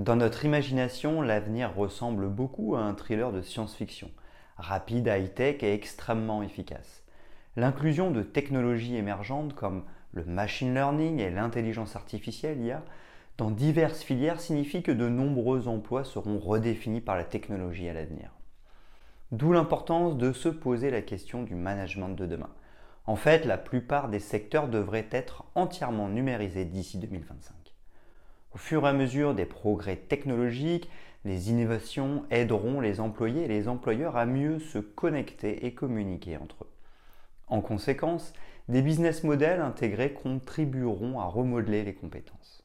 Dans notre imagination, l'avenir ressemble beaucoup à un thriller de science-fiction, rapide, high-tech et extrêmement efficace. L'inclusion de technologies émergentes comme le machine learning et l'intelligence artificielle IA dans diverses filières signifie que de nombreux emplois seront redéfinis par la technologie à l'avenir. D'où l'importance de se poser la question du management de demain. En fait, la plupart des secteurs devraient être entièrement numérisés d'ici 2025. Au fur et à mesure des progrès technologiques, les innovations aideront les employés et les employeurs à mieux se connecter et communiquer entre eux. En conséquence, des business models intégrés contribueront à remodeler les compétences.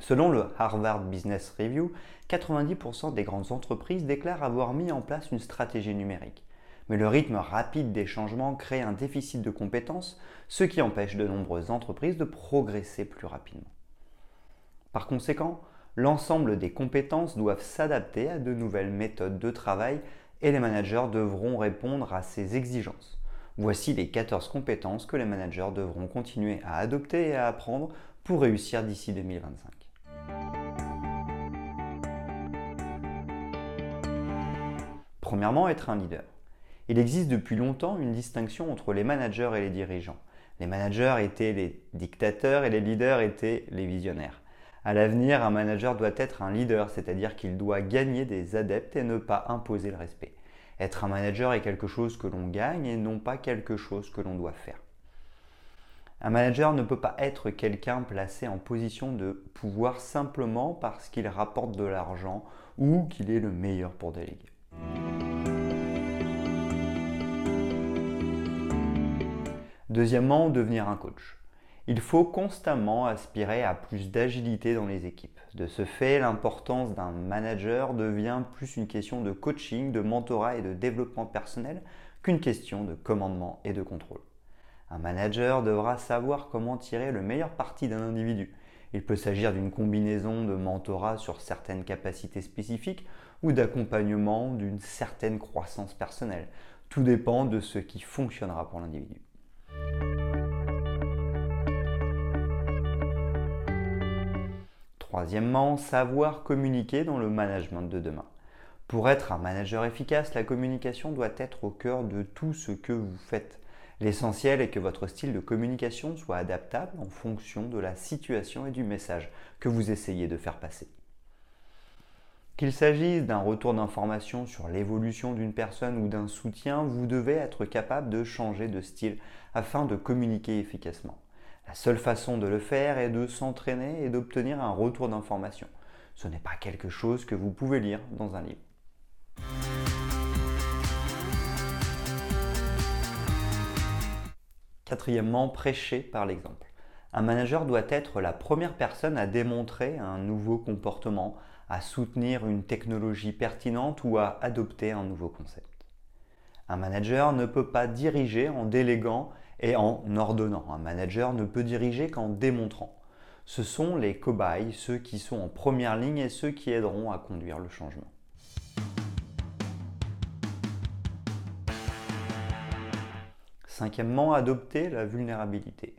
Selon le Harvard Business Review, 90% des grandes entreprises déclarent avoir mis en place une stratégie numérique. Mais le rythme rapide des changements crée un déficit de compétences, ce qui empêche de nombreuses entreprises de progresser plus rapidement. Par conséquent, l'ensemble des compétences doivent s'adapter à de nouvelles méthodes de travail et les managers devront répondre à ces exigences. Voici les 14 compétences que les managers devront continuer à adopter et à apprendre pour réussir d'ici 2025. Premièrement, être un leader. Il existe depuis longtemps une distinction entre les managers et les dirigeants. Les managers étaient les dictateurs et les leaders étaient les visionnaires. À l'avenir, un manager doit être un leader, c'est-à-dire qu'il doit gagner des adeptes et ne pas imposer le respect. Être un manager est quelque chose que l'on gagne et non pas quelque chose que l'on doit faire. Un manager ne peut pas être quelqu'un placé en position de pouvoir simplement parce qu'il rapporte de l'argent ou qu'il est le meilleur pour déléguer. Deuxièmement, devenir un coach. Il faut constamment aspirer à plus d'agilité dans les équipes. De ce fait, l'importance d'un manager devient plus une question de coaching, de mentorat et de développement personnel qu'une question de commandement et de contrôle. Un manager devra savoir comment tirer le meilleur parti d'un individu. Il peut s'agir d'une combinaison de mentorat sur certaines capacités spécifiques ou d'accompagnement d'une certaine croissance personnelle. Tout dépend de ce qui fonctionnera pour l'individu. Troisièmement, savoir communiquer dans le management de demain. Pour être un manager efficace, la communication doit être au cœur de tout ce que vous faites. L'essentiel est que votre style de communication soit adaptable en fonction de la situation et du message que vous essayez de faire passer. Qu'il s'agisse d'un retour d'information sur l'évolution d'une personne ou d'un soutien, vous devez être capable de changer de style afin de communiquer efficacement. La seule façon de le faire est de s'entraîner et d'obtenir un retour d'information. Ce n'est pas quelque chose que vous pouvez lire dans un livre. Quatrièmement, prêcher par l'exemple. Un manager doit être la première personne à démontrer un nouveau comportement, à soutenir une technologie pertinente ou à adopter un nouveau concept. Un manager ne peut pas diriger en déléguant et en ordonnant. Un manager ne peut diriger qu'en démontrant. Ce sont les cobayes, ceux qui sont en première ligne et ceux qui aideront à conduire le changement. Cinquièmement, adopter la vulnérabilité.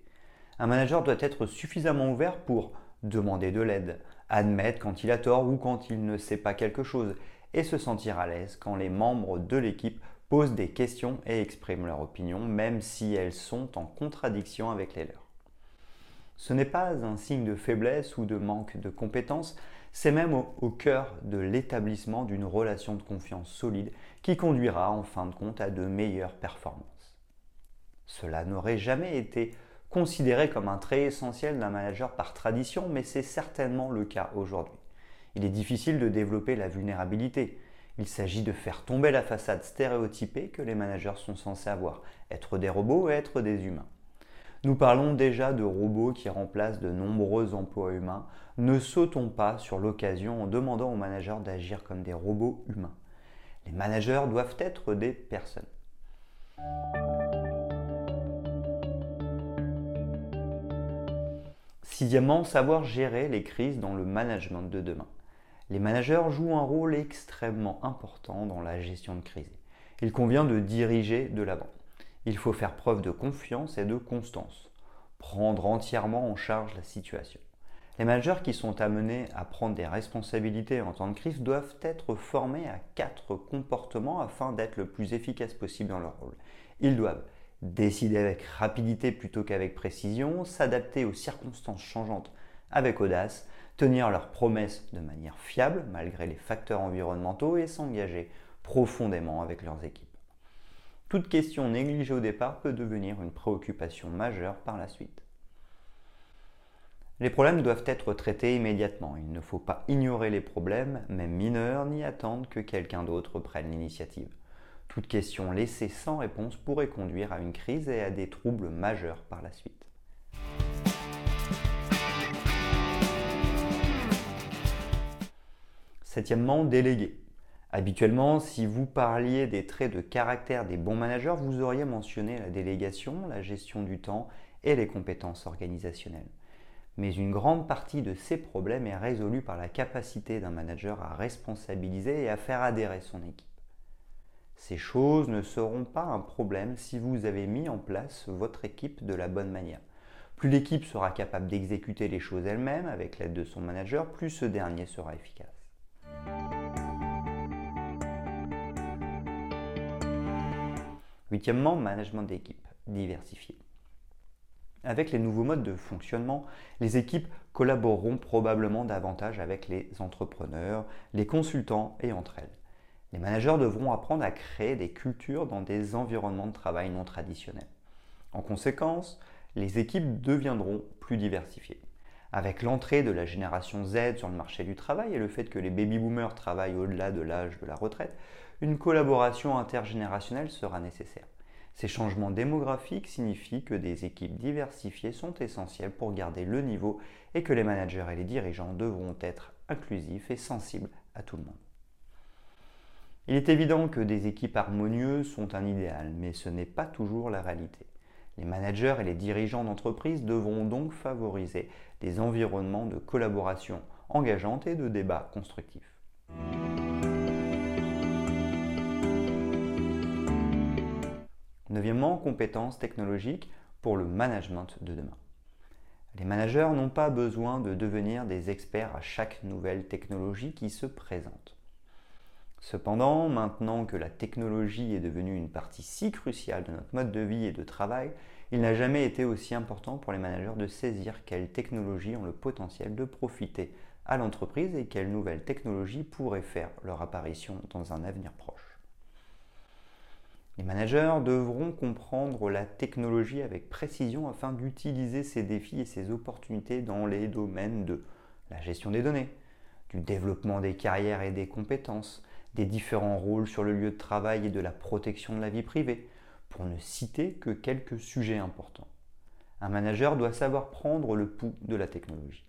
Un manager doit être suffisamment ouvert pour demander de l'aide, admettre quand il a tort ou quand il ne sait pas quelque chose, et se sentir à l'aise quand les membres de l'équipe posent des questions et expriment leur opinion, même si elles sont en contradiction avec les leurs. Ce n'est pas un signe de faiblesse ou de manque de compétences, c'est même au, au cœur de l'établissement d'une relation de confiance solide qui conduira en fin de compte à de meilleures performances. Cela n'aurait jamais été considéré comme un trait essentiel d'un manager par tradition, mais c'est certainement le cas aujourd'hui. Il est difficile de développer la vulnérabilité. Il s'agit de faire tomber la façade stéréotypée que les managers sont censés avoir, être des robots et être des humains. Nous parlons déjà de robots qui remplacent de nombreux emplois humains. Ne sautons pas sur l'occasion en demandant aux managers d'agir comme des robots humains. Les managers doivent être des personnes. Sixièmement, savoir gérer les crises dans le management de demain. Les managers jouent un rôle extrêmement important dans la gestion de crise. Il convient de diriger de l'avant. Il faut faire preuve de confiance et de constance, prendre entièrement en charge la situation. Les managers qui sont amenés à prendre des responsabilités en temps de crise doivent être formés à quatre comportements afin d'être le plus efficace possible dans leur rôle. Ils doivent décider avec rapidité plutôt qu'avec précision, s'adapter aux circonstances changeantes avec audace, tenir leurs promesses de manière fiable malgré les facteurs environnementaux et s'engager profondément avec leurs équipes. Toute question négligée au départ peut devenir une préoccupation majeure par la suite. Les problèmes doivent être traités immédiatement. Il ne faut pas ignorer les problèmes, même mineurs, ni attendre que quelqu'un d'autre prenne l'initiative. Toute question laissée sans réponse pourrait conduire à une crise et à des troubles majeurs par la suite. Septièmement, déléguer. Habituellement, si vous parliez des traits de caractère des bons managers, vous auriez mentionné la délégation, la gestion du temps et les compétences organisationnelles mais une grande partie de ces problèmes est résolue par la capacité d'un manager à responsabiliser et à faire adhérer son équipe. Ces choses ne seront pas un problème si vous avez mis en place votre équipe de la bonne manière. Plus l'équipe sera capable d'exécuter les choses elle-même avec l'aide de son manager, plus ce dernier sera efficace. Huitièmement, management d'équipe diversifié. Avec les nouveaux modes de fonctionnement, les équipes collaboreront probablement davantage avec les entrepreneurs, les consultants et entre elles. Les managers devront apprendre à créer des cultures dans des environnements de travail non traditionnels. En conséquence, les équipes deviendront plus diversifiées. Avec l'entrée de la génération Z sur le marché du travail et le fait que les baby-boomers travaillent au-delà de l'âge de la retraite, une collaboration intergénérationnelle sera nécessaire. Ces changements démographiques signifient que des équipes diversifiées sont essentielles pour garder le niveau et que les managers et les dirigeants devront être inclusifs et sensibles à tout le monde. Il est évident que des équipes harmonieuses sont un idéal, mais ce n'est pas toujours la réalité. Les managers et les dirigeants d'entreprise devront donc favoriser des environnements de collaboration engageante et de débat constructif. Neuvièmement, compétences technologiques pour le management de demain. Les managers n'ont pas besoin de devenir des experts à chaque nouvelle technologie qui se présente. Cependant, maintenant que la technologie est devenue une partie si cruciale de notre mode de vie et de travail, il n'a jamais été aussi important pour les managers de saisir quelles technologies ont le potentiel de profiter à l'entreprise et quelles nouvelles technologies pourraient faire leur apparition dans un avenir proche. Les managers devront comprendre la technologie avec précision afin d'utiliser ces défis et ces opportunités dans les domaines de la gestion des données, du développement des carrières et des compétences, des différents rôles sur le lieu de travail et de la protection de la vie privée, pour ne citer que quelques sujets importants. Un manager doit savoir prendre le pouls de la technologie.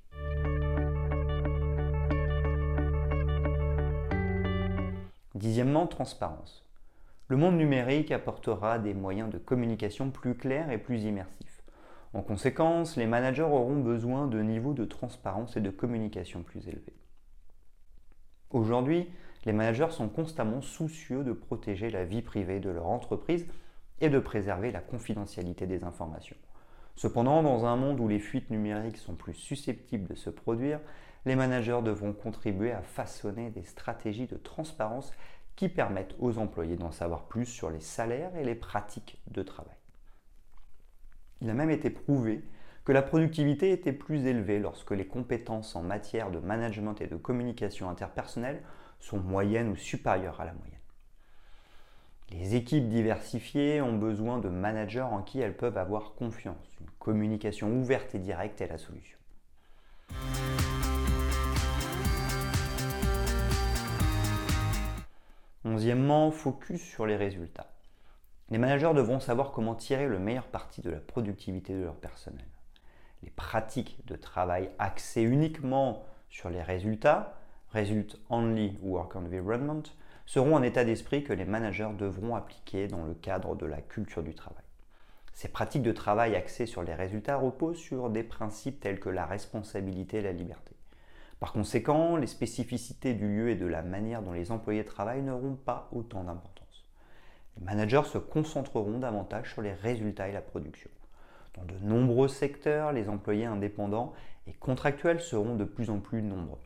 Dixièmement, transparence. Le monde numérique apportera des moyens de communication plus clairs et plus immersifs. En conséquence, les managers auront besoin de niveaux de transparence et de communication plus élevés. Aujourd'hui, les managers sont constamment soucieux de protéger la vie privée de leur entreprise et de préserver la confidentialité des informations. Cependant, dans un monde où les fuites numériques sont plus susceptibles de se produire, les managers devront contribuer à façonner des stratégies de transparence qui permettent aux employés d'en savoir plus sur les salaires et les pratiques de travail. Il a même été prouvé que la productivité était plus élevée lorsque les compétences en matière de management et de communication interpersonnelle sont moyennes ou supérieures à la moyenne. Les équipes diversifiées ont besoin de managers en qui elles peuvent avoir confiance. Une communication ouverte et directe est la solution. Onzièmement, focus sur les résultats. Les managers devront savoir comment tirer le meilleur parti de la productivité de leur personnel. Les pratiques de travail axées uniquement sur les résultats, Result Only Work Environment, seront un état d'esprit que les managers devront appliquer dans le cadre de la culture du travail. Ces pratiques de travail axées sur les résultats reposent sur des principes tels que la responsabilité et la liberté. Par conséquent, les spécificités du lieu et de la manière dont les employés travaillent n'auront pas autant d'importance. Les managers se concentreront davantage sur les résultats et la production. Dans de nombreux secteurs, les employés indépendants et contractuels seront de plus en plus nombreux.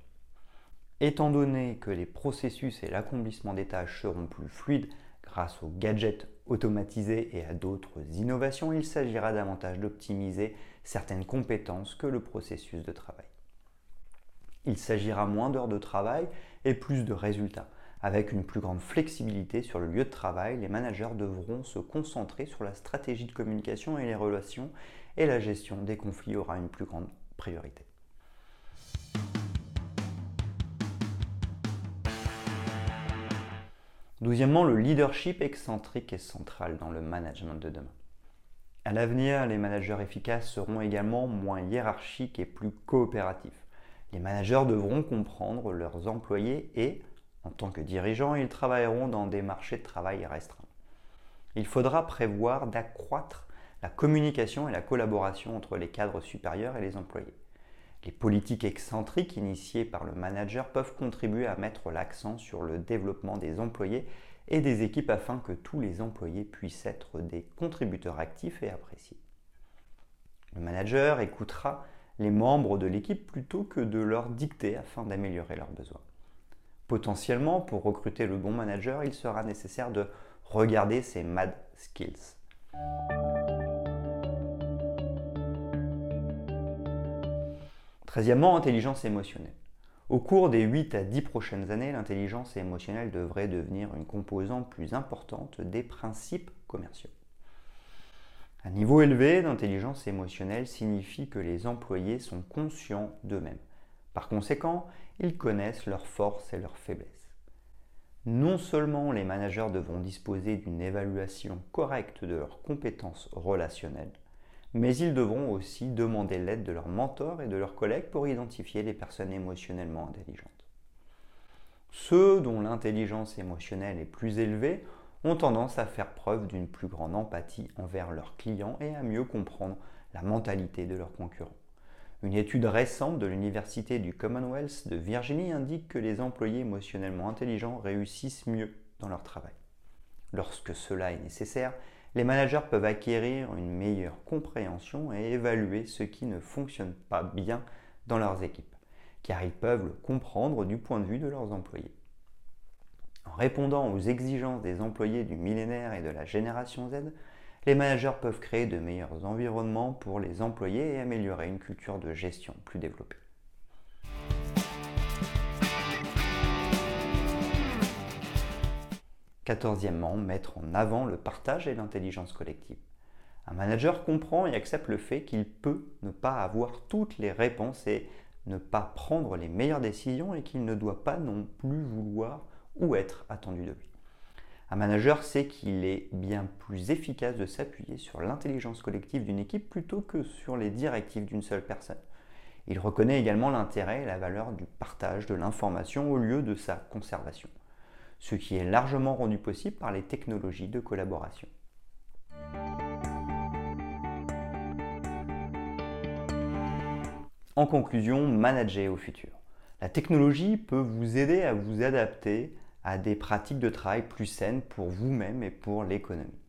Étant donné que les processus et l'accomplissement des tâches seront plus fluides grâce aux gadgets automatisés et à d'autres innovations, il s'agira davantage d'optimiser certaines compétences que le processus de travail. Il s'agira moins d'heures de travail et plus de résultats. Avec une plus grande flexibilité sur le lieu de travail, les managers devront se concentrer sur la stratégie de communication et les relations et la gestion des conflits aura une plus grande priorité. Douzièmement, le leadership excentrique est central dans le management de demain. À l'avenir, les managers efficaces seront également moins hiérarchiques et plus coopératifs. Les managers devront comprendre leurs employés et, en tant que dirigeants, ils travailleront dans des marchés de travail restreints. Il faudra prévoir d'accroître la communication et la collaboration entre les cadres supérieurs et les employés. Les politiques excentriques initiées par le manager peuvent contribuer à mettre l'accent sur le développement des employés et des équipes afin que tous les employés puissent être des contributeurs actifs et appréciés. Le manager écoutera les membres de l'équipe plutôt que de leur dicter afin d'améliorer leurs besoins. Potentiellement, pour recruter le bon manager, il sera nécessaire de regarder ses MAD skills. Treizièmement, intelligence émotionnelle. Au cours des 8 à 10 prochaines années, l'intelligence émotionnelle devrait devenir une composante plus importante des principes commerciaux. Un niveau élevé d'intelligence émotionnelle signifie que les employés sont conscients d'eux-mêmes. Par conséquent, ils connaissent leurs forces et leurs faiblesses. Non seulement les managers devront disposer d'une évaluation correcte de leurs compétences relationnelles, mais ils devront aussi demander l'aide de leurs mentors et de leurs collègues pour identifier les personnes émotionnellement intelligentes. Ceux dont l'intelligence émotionnelle est plus élevée ont tendance à faire preuve d'une plus grande empathie envers leurs clients et à mieux comprendre la mentalité de leurs concurrents. Une étude récente de l'Université du Commonwealth de Virginie indique que les employés émotionnellement intelligents réussissent mieux dans leur travail. Lorsque cela est nécessaire, les managers peuvent acquérir une meilleure compréhension et évaluer ce qui ne fonctionne pas bien dans leurs équipes, car ils peuvent le comprendre du point de vue de leurs employés. En répondant aux exigences des employés du millénaire et de la génération Z, les managers peuvent créer de meilleurs environnements pour les employés et améliorer une culture de gestion plus développée. Quatorzièmement, mettre en avant le partage et l'intelligence collective. Un manager comprend et accepte le fait qu'il peut ne pas avoir toutes les réponses et ne pas prendre les meilleures décisions et qu'il ne doit pas non plus vouloir ou être attendu de lui. Un manager sait qu'il est bien plus efficace de s'appuyer sur l'intelligence collective d'une équipe plutôt que sur les directives d'une seule personne. Il reconnaît également l'intérêt et la valeur du partage de l'information au lieu de sa conservation, ce qui est largement rendu possible par les technologies de collaboration. En conclusion, manager au futur. La technologie peut vous aider à vous adapter à des pratiques de travail plus saines pour vous-même et pour l'économie.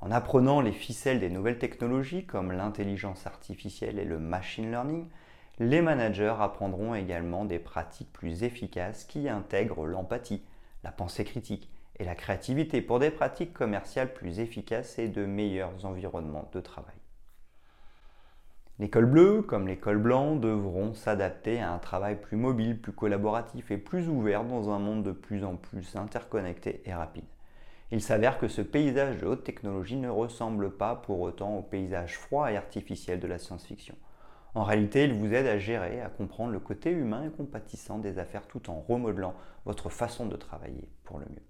En apprenant les ficelles des nouvelles technologies comme l'intelligence artificielle et le machine learning, les managers apprendront également des pratiques plus efficaces qui intègrent l'empathie, la pensée critique et la créativité pour des pratiques commerciales plus efficaces et de meilleurs environnements de travail. L'école bleue, comme l'école blanc, devront s'adapter à un travail plus mobile, plus collaboratif et plus ouvert dans un monde de plus en plus interconnecté et rapide. Il s'avère que ce paysage de haute technologie ne ressemble pas pour autant au paysage froid et artificiel de la science-fiction. En réalité, il vous aide à gérer, à comprendre le côté humain et compatissant des affaires tout en remodelant votre façon de travailler pour le mieux.